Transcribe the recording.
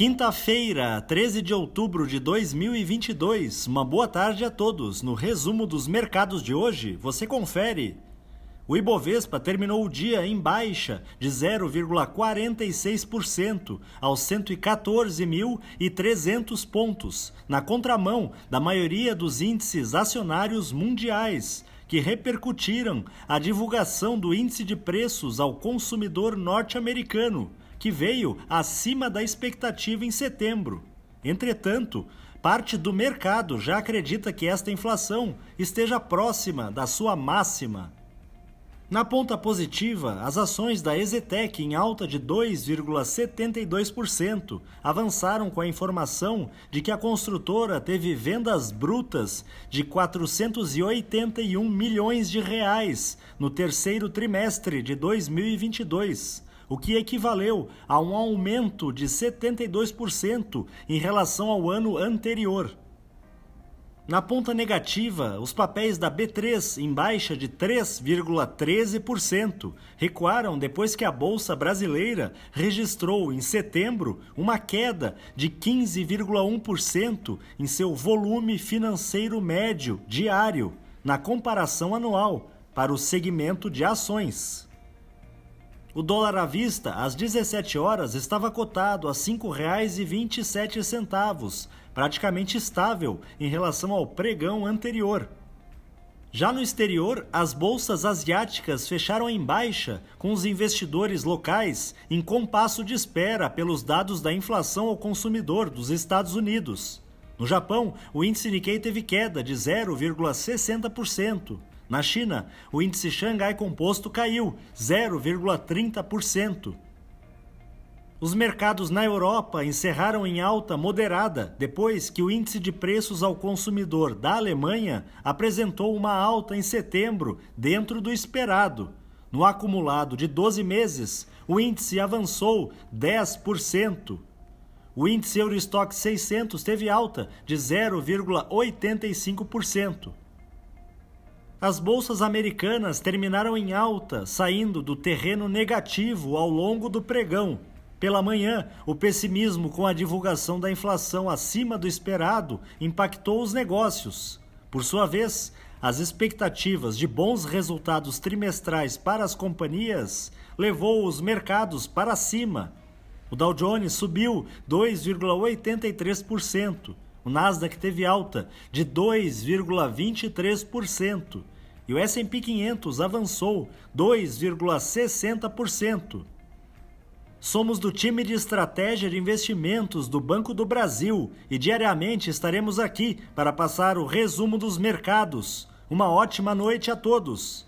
Quinta-feira, 13 de outubro de 2022. Uma boa tarde a todos. No resumo dos mercados de hoje, você confere. O Ibovespa terminou o dia em baixa de 0,46% aos 114.300 pontos, na contramão da maioria dos índices acionários mundiais, que repercutiram a divulgação do índice de preços ao consumidor norte-americano que veio acima da expectativa em setembro. Entretanto, parte do mercado já acredita que esta inflação esteja próxima da sua máxima. Na ponta positiva, as ações da Exetec em alta de 2,72% avançaram com a informação de que a construtora teve vendas brutas de 481 milhões de reais no terceiro trimestre de 2022 o que equivaleu a um aumento de 72% em relação ao ano anterior. Na ponta negativa, os papéis da B3 em baixa de 3,13% recuaram depois que a bolsa brasileira registrou em setembro uma queda de 15,1% em seu volume financeiro médio diário na comparação anual para o segmento de ações. O dólar à vista, às 17 horas, estava cotado a R$ 5,27, praticamente estável em relação ao pregão anterior. Já no exterior, as bolsas asiáticas fecharam em baixa, com os investidores locais em compasso de espera pelos dados da inflação ao consumidor dos Estados Unidos. No Japão, o índice Nikkei teve queda de 0,60%. Na China, o índice Xangai Composto caiu 0,30%. Os mercados na Europa encerraram em alta moderada depois que o índice de preços ao consumidor da Alemanha apresentou uma alta em setembro dentro do esperado. No acumulado de 12 meses, o índice avançou 10%. O índice Eurostock 600 teve alta de 0,85%. As bolsas americanas terminaram em alta, saindo do terreno negativo ao longo do pregão. Pela manhã, o pessimismo com a divulgação da inflação acima do esperado impactou os negócios. Por sua vez, as expectativas de bons resultados trimestrais para as companhias levou os mercados para cima. O Dow Jones subiu 2,83%. O Nasdaq teve alta de 2,23% e o S&P 500 avançou 2,60%. Somos do time de estratégia de investimentos do Banco do Brasil e diariamente estaremos aqui para passar o resumo dos mercados. Uma ótima noite a todos.